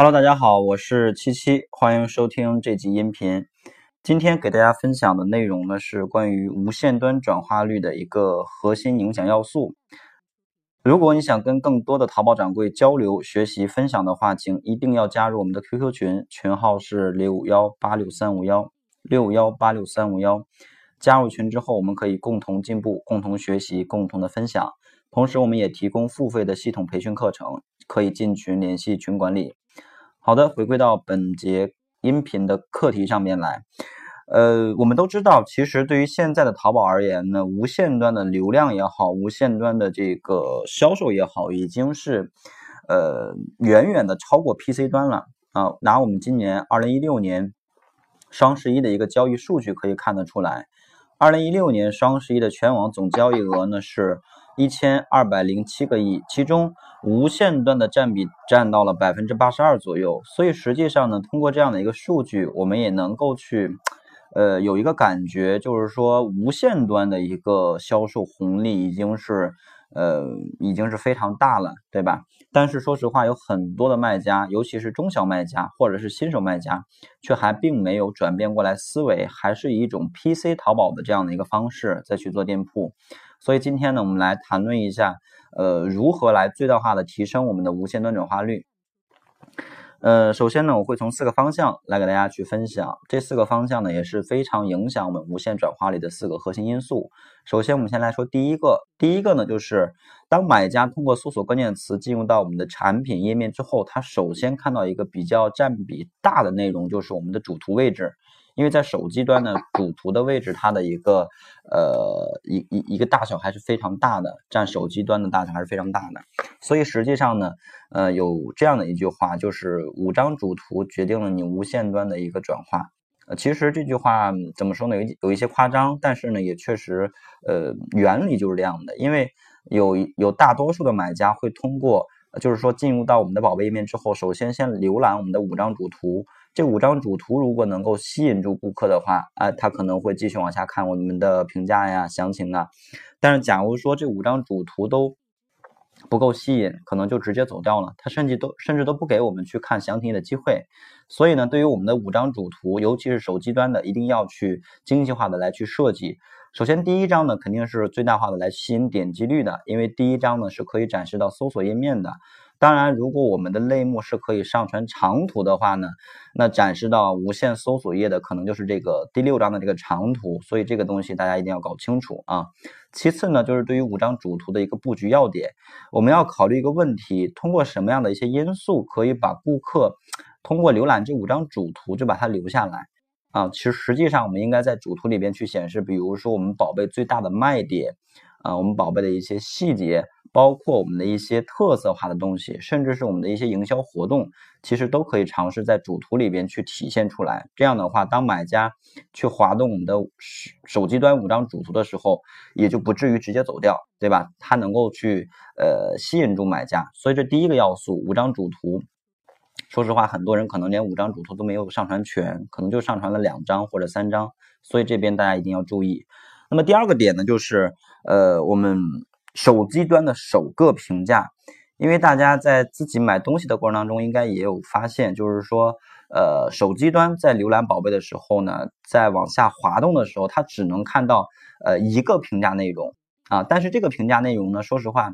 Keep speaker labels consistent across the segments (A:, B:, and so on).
A: Hello，大家好，我是七七，欢迎收听这集音频。今天给大家分享的内容呢是关于无线端转化率的一个核心影响要素。如果你想跟更多的淘宝掌柜交流、学习、分享的话，请一定要加入我们的 QQ 群，群号是六幺八六三五幺六幺八六三五幺。加入群之后，我们可以共同进步、共同学习、共同的分享。同时，我们也提供付费的系统培训课程，可以进群联系群管理。好的，回归到本节音频的课题上面来。呃，我们都知道，其实对于现在的淘宝而言呢，无线端的流量也好，无线端的这个销售也好，已经是呃远远的超过 PC 端了啊。拿我们今年二零一六年双十一的一个交易数据可以看得出来，二零一六年双十一的全网总交易额呢是。一千二百零七个亿，其中无线端的占比占到了百分之八十二左右。所以实际上呢，通过这样的一个数据，我们也能够去，呃，有一个感觉，就是说无线端的一个销售红利已经是，呃，已经是非常大了，对吧？但是说实话，有很多的卖家，尤其是中小卖家或者是新手卖家，却还并没有转变过来思维，还是以一种 PC 淘宝的这样的一个方式再去做店铺。所以今天呢，我们来谈论一下，呃，如何来最大化的提升我们的无线端转化率。呃，首先呢，我会从四个方向来给大家去分享，这四个方向呢也是非常影响我们无线转化率的四个核心因素。首先，我们先来说第一个，第一个呢就是当买家通过搜索关键词进入到我们的产品页面之后，他首先看到一个比较占比大的内容，就是我们的主图位置。因为在手机端呢，主图的位置它的一个呃一一一个大小还是非常大的，占手机端的大小还是非常大的。所以实际上呢，呃，有这样的一句话，就是五张主图决定了你无线端的一个转化。呃，其实这句话怎么说呢？有有一些夸张，但是呢，也确实呃原理就是这样的。因为有有大多数的买家会通过，就是说进入到我们的宝贝页面之后，首先先浏览我们的五张主图。这五张主图如果能够吸引住顾客的话，啊，他可能会继续往下看我们的评价呀、详情啊。但是，假如说这五张主图都不够吸引，可能就直接走掉了，他甚至都甚至都不给我们去看详情的机会。所以呢，对于我们的五张主图，尤其是手机端的，一定要去精细化的来去设计。首先，第一张呢，肯定是最大化的来吸引点击率的，因为第一张呢是可以展示到搜索页面的。当然，如果我们的类目是可以上传长图的话呢，那展示到无线搜索页的可能就是这个第六张的这个长图，所以这个东西大家一定要搞清楚啊。其次呢，就是对于五张主图的一个布局要点，我们要考虑一个问题：通过什么样的一些因素可以把顾客通过浏览这五张主图就把它留下来啊？其实实际上我们应该在主图里边去显示，比如说我们宝贝最大的卖点啊，我们宝贝的一些细节。包括我们的一些特色化的东西，甚至是我们的一些营销活动，其实都可以尝试在主图里边去体现出来。这样的话，当买家去滑动我们的手机端五张主图的时候，也就不至于直接走掉，对吧？它能够去呃吸引住买家。所以这第一个要素，五张主图。说实话，很多人可能连五张主图都没有上传全，可能就上传了两张或者三张。所以这边大家一定要注意。那么第二个点呢，就是呃我们。手机端的首个评价，因为大家在自己买东西的过程当中，应该也有发现，就是说，呃，手机端在浏览宝贝的时候呢，在往下滑动的时候，它只能看到呃一个评价内容啊，但是这个评价内容呢，说实话，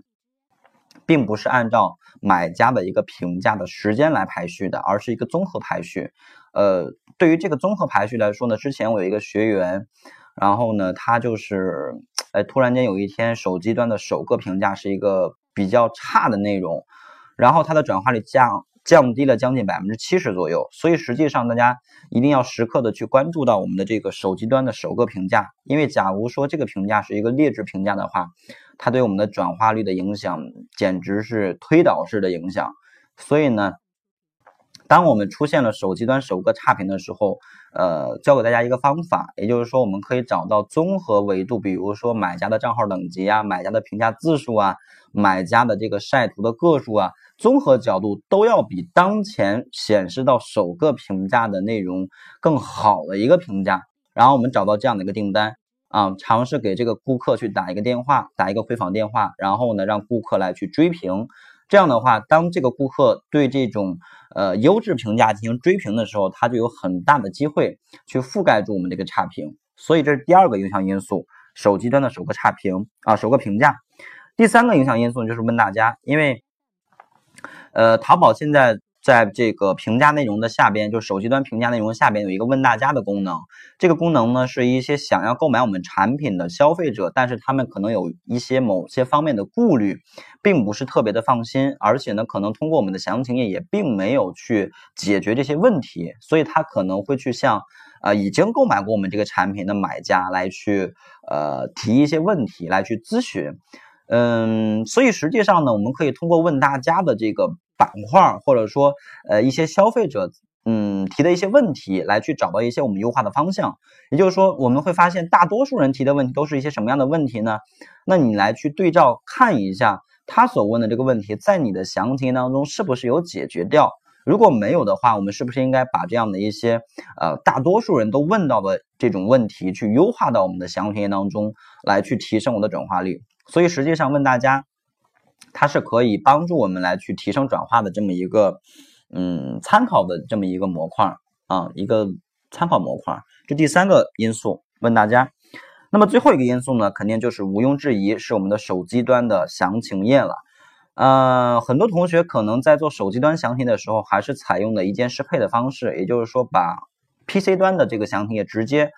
A: 并不是按照买家的一个评价的时间来排序的，而是一个综合排序。呃，对于这个综合排序来说呢，之前我有一个学员，然后呢，他就是。哎，突然间有一天，手机端的首个评价是一个比较差的内容，然后它的转化率降降低了将近百分之七十左右。所以实际上，大家一定要时刻的去关注到我们的这个手机端的首个评价，因为假如说这个评价是一个劣质评价的话，它对我们的转化率的影响简直是推导式的影响。所以呢。当我们出现了手机端首个差评的时候，呃，教给大家一个方法，也就是说，我们可以找到综合维度，比如说买家的账号等级啊，买家的评价字数啊，买家的这个晒图的个数啊，综合角度都要比当前显示到首个评价的内容更好的一个评价。然后我们找到这样的一个订单啊，尝试给这个顾客去打一个电话，打一个回访电话，然后呢，让顾客来去追评。这样的话，当这个顾客对这种呃优质评价进行追评的时候，他就有很大的机会去覆盖住我们这个差评。所以这是第二个影响因素，手机端的首个差评啊，首个评价。第三个影响因素就是问大家，因为呃淘宝现在。在这个评价内容的下边，就手机端评价内容下边有一个问大家的功能。这个功能呢，是一些想要购买我们产品的消费者，但是他们可能有一些某些方面的顾虑，并不是特别的放心，而且呢，可能通过我们的详情页也并没有去解决这些问题，所以他可能会去向啊已经购买过我们这个产品的买家来去呃提一些问题来去咨询。嗯，所以实际上呢，我们可以通过问大家的这个。板块或者说呃一些消费者嗯提的一些问题，来去找到一些我们优化的方向。也就是说，我们会发现大多数人提的问题都是一些什么样的问题呢？那你来去对照看一下他所问的这个问题，在你的详情当中是不是有解决掉？如果没有的话，我们是不是应该把这样的一些呃大多数人都问到的这种问题去优化到我们的详情页当中来去提升我的转化率？所以实际上问大家。它是可以帮助我们来去提升转化的这么一个，嗯，参考的这么一个模块啊，一个参考模块。这第三个因素问大家，那么最后一个因素呢，肯定就是毋庸置疑是我们的手机端的详情页了。呃，很多同学可能在做手机端详情的时候，还是采用的一键适配的方式，也就是说把 PC 端的这个详情页直接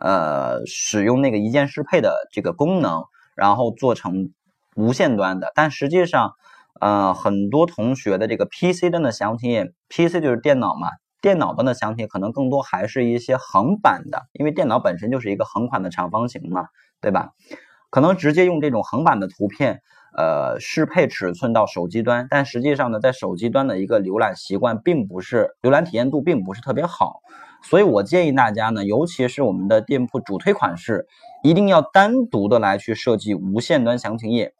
A: 呃使用那个一键适配的这个功能，然后做成。无线端的，但实际上，呃，很多同学的这个 PC 端的详情页，PC 就是电脑嘛，电脑端的详情可能更多还是一些横版的，因为电脑本身就是一个横款的长方形嘛，对吧？可能直接用这种横版的图片，呃，适配尺寸到手机端，但实际上呢，在手机端的一个浏览习惯并不是，浏览体验度并不是特别好，所以我建议大家呢，尤其是我们的店铺主推款式，一定要单独的来去设计无线端详情页。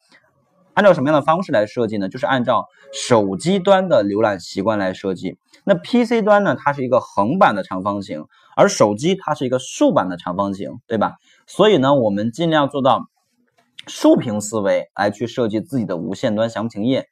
A: 按照什么样的方式来设计呢？就是按照手机端的浏览习惯来设计。那 PC 端呢？它是一个横版的长方形，而手机它是一个竖版的长方形，对吧？所以呢，我们尽量做到竖屏思维来去设计自己的无线端详情页。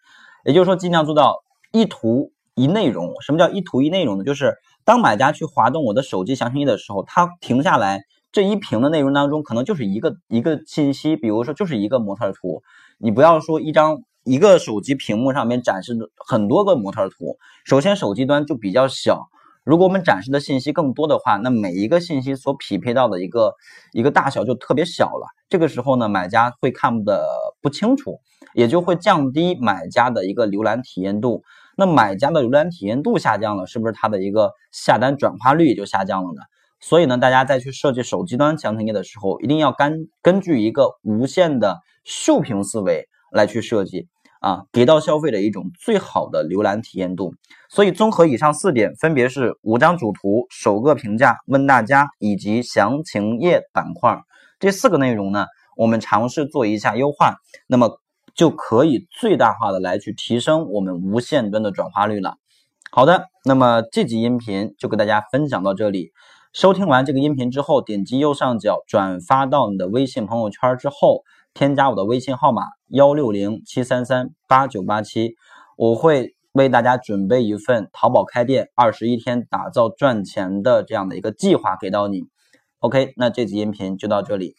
A: 也就是说，尽量做到一图一内容。什么叫一图一内容呢？就是当买家去滑动我的手机详情页的时候，他停下来。这一屏的内容当中，可能就是一个一个信息，比如说就是一个模特图。你不要说一张一个手机屏幕上面展示很多个模特图。首先，手机端就比较小。如果我们展示的信息更多的话，那每一个信息所匹配到的一个一个大小就特别小了。这个时候呢，买家会看的不清楚，也就会降低买家的一个浏览体验度。那买家的浏览体验度下降了，是不是他的一个下单转化率也就下降了呢？所以呢，大家在去设计手机端详情页的时候，一定要根根据一个无限的竖屏思维来去设计啊，给到消费者一种最好的浏览体验度。所以综合以上四点，分别是五张主图、首个评价、问大家以及详情页板块这四个内容呢，我们尝试做一下优化，那么就可以最大化的来去提升我们无线端的转化率了。好的，那么这集音频就给大家分享到这里。收听完这个音频之后，点击右上角转发到你的微信朋友圈之后，添加我的微信号码幺六零七三三八九八七，我会为大家准备一份淘宝开店二十一天打造赚钱的这样的一个计划给到你。OK，那这集音频就到这里。